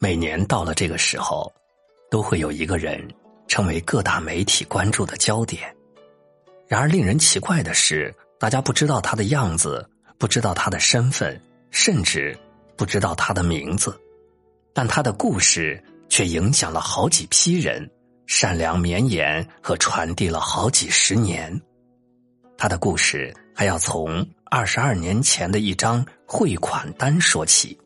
每年到了这个时候，都会有一个人成为各大媒体关注的焦点。然而，令人奇怪的是，大家不知道他的样子，不知道他的身份，甚至不知道他的名字，但他的故事却影响了好几批人，善良绵延和传递了好几十年。他的故事还要从二十二年前的一张汇款单说起。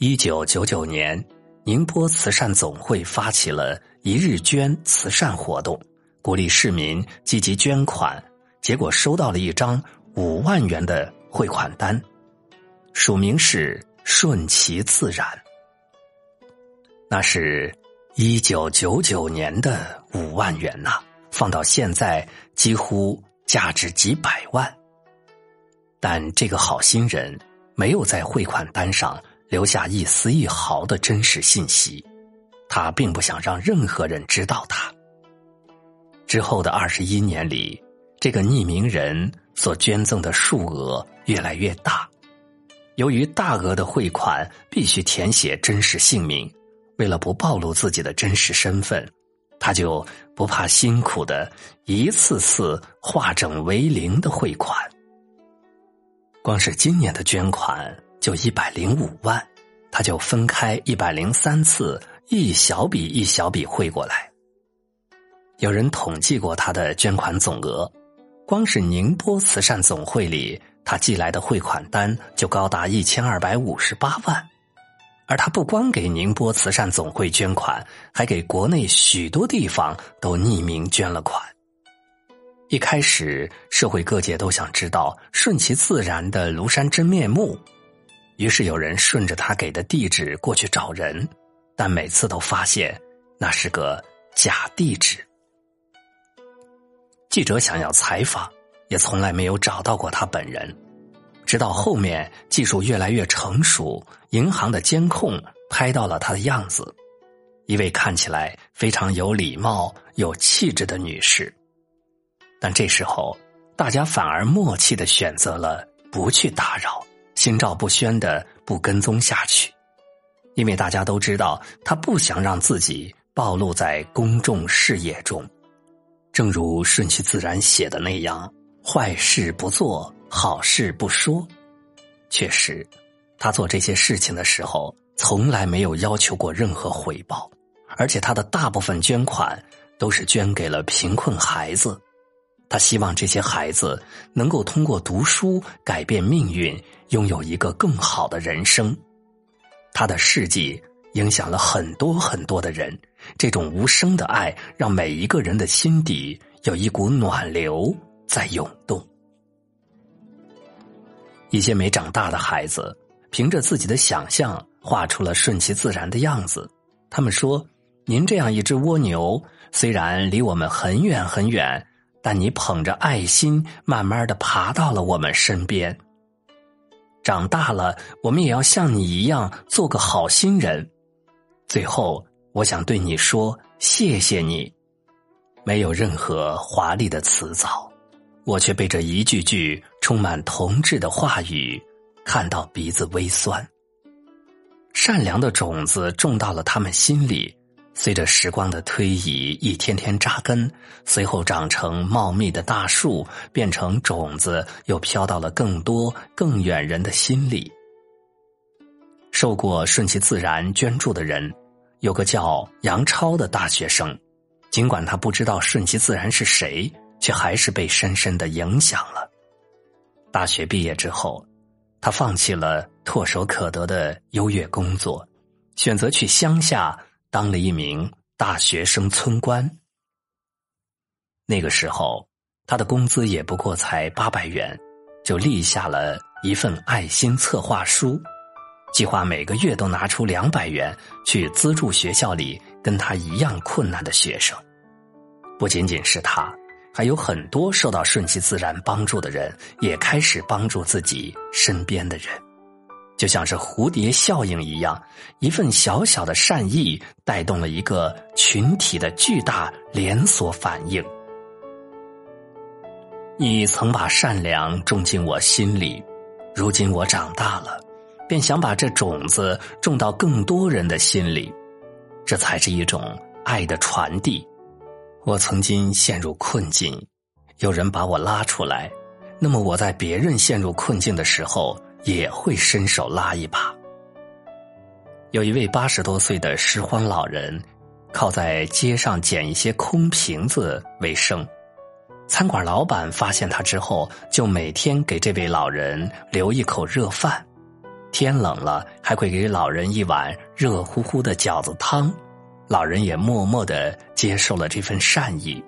一九九九年，宁波慈善总会发起了一日捐慈善活动，鼓励市民积极捐款。结果收到了一张五万元的汇款单，署名是“顺其自然”。那是一九九九年的五万元呐，放到现在几乎价值几百万。但这个好心人没有在汇款单上。留下一丝一毫的真实信息，他并不想让任何人知道他。之后的二十一年里，这个匿名人所捐赠的数额越来越大。由于大额的汇款必须填写真实姓名，为了不暴露自己的真实身份，他就不怕辛苦的一次次化整为零的汇款。光是今年的捐款。就一百零五万，他就分开一百零三次，一小笔一小笔汇过来。有人统计过他的捐款总额，光是宁波慈善总会里，他寄来的汇款单就高达一千二百五十八万。而他不光给宁波慈善总会捐款，还给国内许多地方都匿名捐了款。一开始，社会各界都想知道顺其自然的庐山真面目。于是有人顺着他给的地址过去找人，但每次都发现那是个假地址。记者想要采访，也从来没有找到过他本人。直到后面技术越来越成熟，银行的监控拍到了他的样子，一位看起来非常有礼貌、有气质的女士。但这时候，大家反而默契的选择了不去打扰。心照不宣的不跟踪下去，因为大家都知道他不想让自己暴露在公众视野中。正如顺其自然写的那样，坏事不做好事不说。确实，他做这些事情的时候，从来没有要求过任何回报，而且他的大部分捐款都是捐给了贫困孩子。他希望这些孩子能够通过读书改变命运，拥有一个更好的人生。他的事迹影响了很多很多的人，这种无声的爱让每一个人的心底有一股暖流在涌动。一些没长大的孩子凭着自己的想象画出了顺其自然的样子。他们说：“您这样一只蜗牛，虽然离我们很远很远。”但你捧着爱心，慢慢的爬到了我们身边。长大了，我们也要像你一样做个好心人。最后，我想对你说，谢谢你。没有任何华丽的辞藻，我却被这一句句充满童稚的话语看到鼻子微酸。善良的种子种到了他们心里。随着时光的推移，一天天扎根，随后长成茂密的大树，变成种子，又飘到了更多更远人的心里。受过顺其自然捐助的人，有个叫杨超的大学生，尽管他不知道顺其自然是谁，却还是被深深的影响了。大学毕业之后，他放弃了唾手可得的优越工作，选择去乡下。当了一名大学生村官，那个时候他的工资也不过才八百元，就立下了一份爱心策划书，计划每个月都拿出两百元去资助学校里跟他一样困难的学生。不仅仅是他，还有很多受到顺其自然帮助的人，也开始帮助自己身边的人。就像是蝴蝶效应一样，一份小小的善意带动了一个群体的巨大连锁反应。你曾把善良种进我心里，如今我长大了，便想把这种子种到更多人的心里，这才是一种爱的传递。我曾经陷入困境，有人把我拉出来，那么我在别人陷入困境的时候，也会伸手拉一把。有一位八十多岁的拾荒老人，靠在街上捡一些空瓶子为生。餐馆老板发现他之后，就每天给这位老人留一口热饭。天冷了，还会给老人一碗热乎乎的饺子汤，老人也默默的接受了这份善意。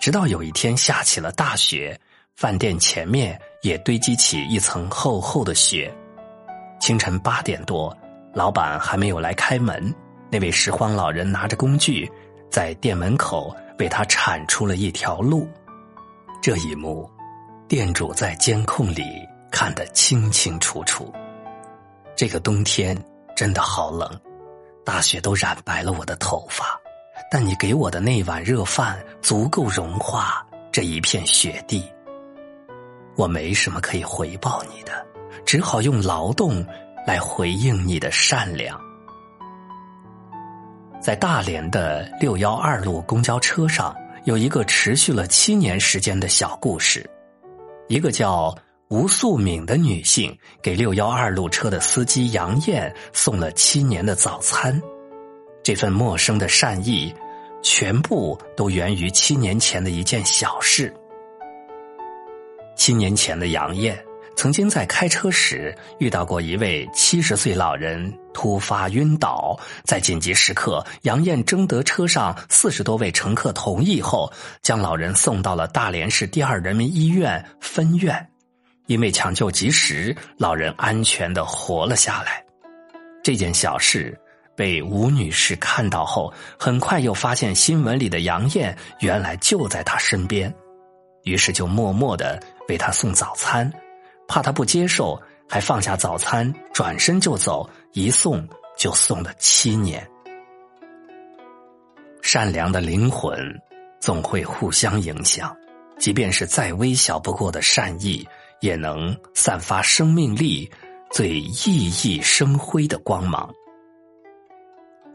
直到有一天下起了大雪，饭店前面也堆积起一层厚厚的雪。清晨八点多，老板还没有来开门，那位拾荒老人拿着工具，在店门口为他铲出了一条路。这一幕，店主在监控里看得清清楚楚。这个冬天真的好冷，大雪都染白了我的头发，但你给我的那碗热饭足够融化这一片雪地。我没什么可以回报你的，只好用劳动来回应你的善良。在大连的六幺二路公交车上，有一个持续了七年时间的小故事，一个叫。吴素敏的女性给六幺二路车的司机杨艳送了七年的早餐，这份陌生的善意，全部都源于七年前的一件小事。七年前的杨艳曾经在开车时遇到过一位七十岁老人突发晕倒，在紧急时刻，杨艳征得车上四十多位乘客同意后，将老人送到了大连市第二人民医院分院。因为抢救及时，老人安全的活了下来。这件小事被吴女士看到后，很快又发现新闻里的杨艳原来就在她身边，于是就默默的为他送早餐，怕他不接受，还放下早餐转身就走，一送就送了七年。善良的灵魂总会互相影响，即便是再微小不过的善意。也能散发生命力最熠熠生辉的光芒。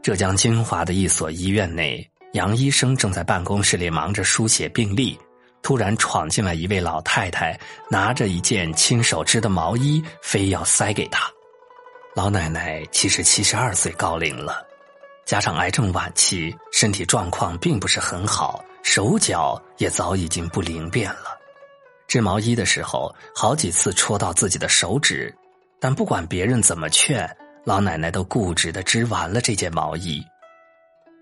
浙江金华的一所医院内，杨医生正在办公室里忙着书写病历，突然闯进来一位老太太，拿着一件亲手织的毛衣，非要塞给他。老奶奶其实七十二岁高龄了，加上癌症晚期，身体状况并不是很好，手脚也早已经不灵便了。织毛衣的时候，好几次戳到自己的手指，但不管别人怎么劝，老奶奶都固执的织完了这件毛衣。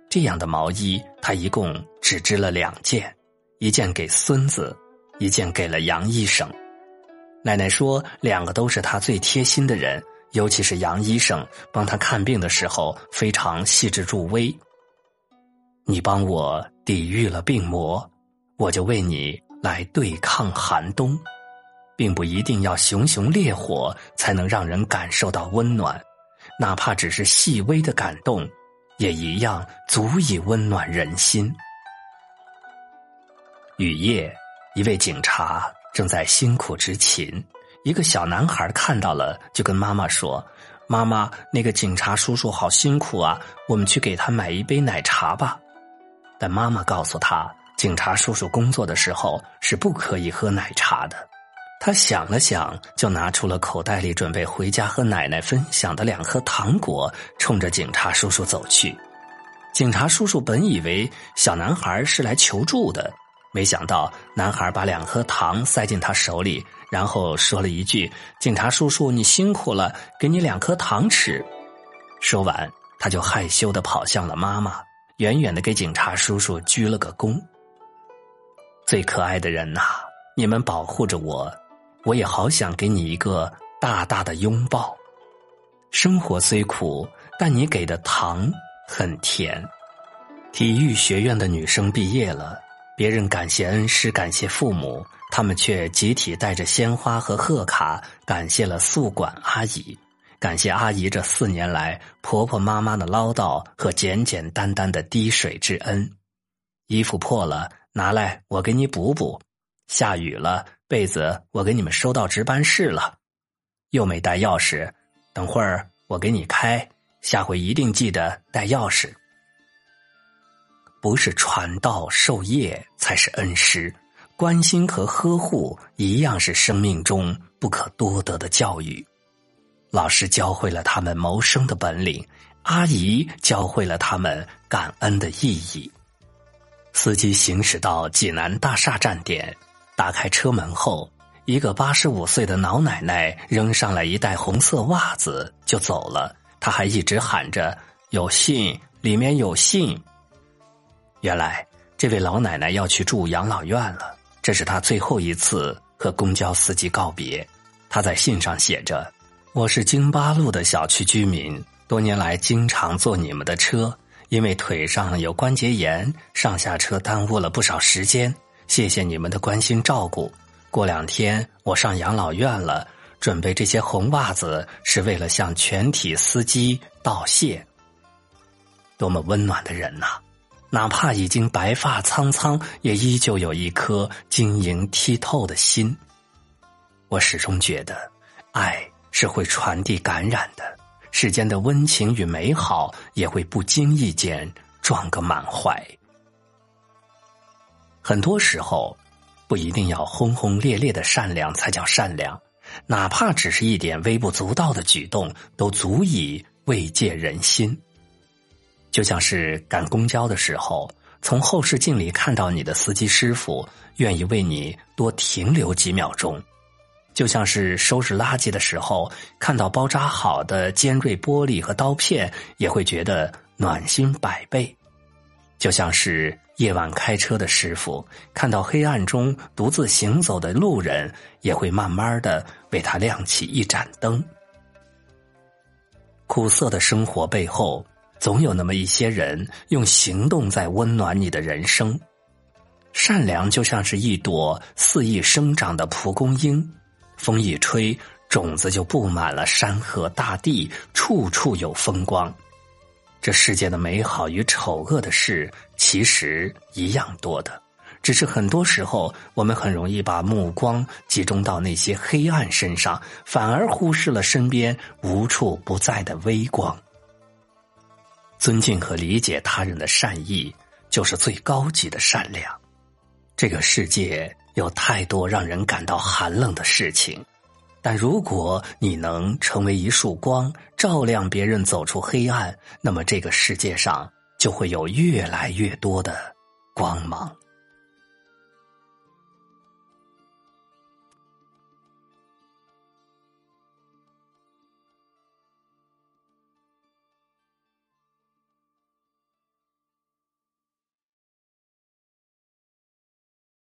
这样的毛衣，她一共只织了两件，一件给孙子，一件给了杨医生。奶奶说，两个都是她最贴心的人，尤其是杨医生，帮她看病的时候非常细致入微。你帮我抵御了病魔，我就为你。来对抗寒冬，并不一定要熊熊烈火才能让人感受到温暖，哪怕只是细微的感动，也一样足以温暖人心。雨夜，一位警察正在辛苦执勤，一个小男孩看到了，就跟妈妈说：“妈妈，那个警察叔叔好辛苦啊，我们去给他买一杯奶茶吧。”但妈妈告诉他。警察叔叔工作的时候是不可以喝奶茶的。他想了想，就拿出了口袋里准备回家和奶奶分享的两颗糖果，冲着警察叔叔走去。警察叔叔本以为小男孩是来求助的，没想到男孩把两颗糖塞进他手里，然后说了一句：“警察叔叔，你辛苦了，给你两颗糖吃。”说完，他就害羞的跑向了妈妈，远远的给警察叔叔鞠了个躬。最可爱的人呐，你们保护着我，我也好想给你一个大大的拥抱。生活虽苦，但你给的糖很甜。体育学院的女生毕业了，别人感谢恩师，感谢父母，他们却集体带着鲜花和贺卡，感谢了宿管阿姨，感谢阿姨这四年来婆婆妈妈的唠叨和简简单单的滴水之恩。衣服破了。拿来，我给你补补。下雨了，被子我给你们收到值班室了。又没带钥匙，等会儿我给你开，下回一定记得带钥匙。不是传道授业才是恩师，关心和呵护一样是生命中不可多得的教育。老师教会了他们谋生的本领，阿姨教会了他们感恩的意义。司机行驶到济南大厦站点，打开车门后，一个八十五岁的老奶奶扔上来一袋红色袜子就走了。她还一直喊着：“有信，里面有信。”原来，这位老奶奶要去住养老院了，这是她最后一次和公交司机告别。她在信上写着：“我是京八路的小区居民，多年来经常坐你们的车。”因为腿上有关节炎，上下车耽误了不少时间。谢谢你们的关心照顾。过两天我上养老院了，准备这些红袜子是为了向全体司机道谢。多么温暖的人呐！哪怕已经白发苍苍，也依旧有一颗晶莹剔透的心。我始终觉得，爱是会传递感染的。世间的温情与美好也会不经意间撞个满怀。很多时候，不一定要轰轰烈烈的善良才叫善良，哪怕只是一点微不足道的举动，都足以慰藉人心。就像是赶公交的时候，从后视镜里看到你的司机师傅愿意为你多停留几秒钟。就像是收拾垃圾的时候，看到包扎好的尖锐玻璃和刀片，也会觉得暖心百倍；就像是夜晚开车的师傅，看到黑暗中独自行走的路人，也会慢慢的为他亮起一盏灯。苦涩的生活背后，总有那么一些人用行动在温暖你的人生。善良就像是一朵肆意生长的蒲公英。风一吹，种子就布满了山河大地，处处有风光。这世界的美好与丑恶的事，其实一样多的，只是很多时候我们很容易把目光集中到那些黑暗身上，反而忽视了身边无处不在的微光。尊敬和理解他人的善意，就是最高级的善良。这个世界。有太多让人感到寒冷的事情，但如果你能成为一束光，照亮别人走出黑暗，那么这个世界上就会有越来越多的光芒。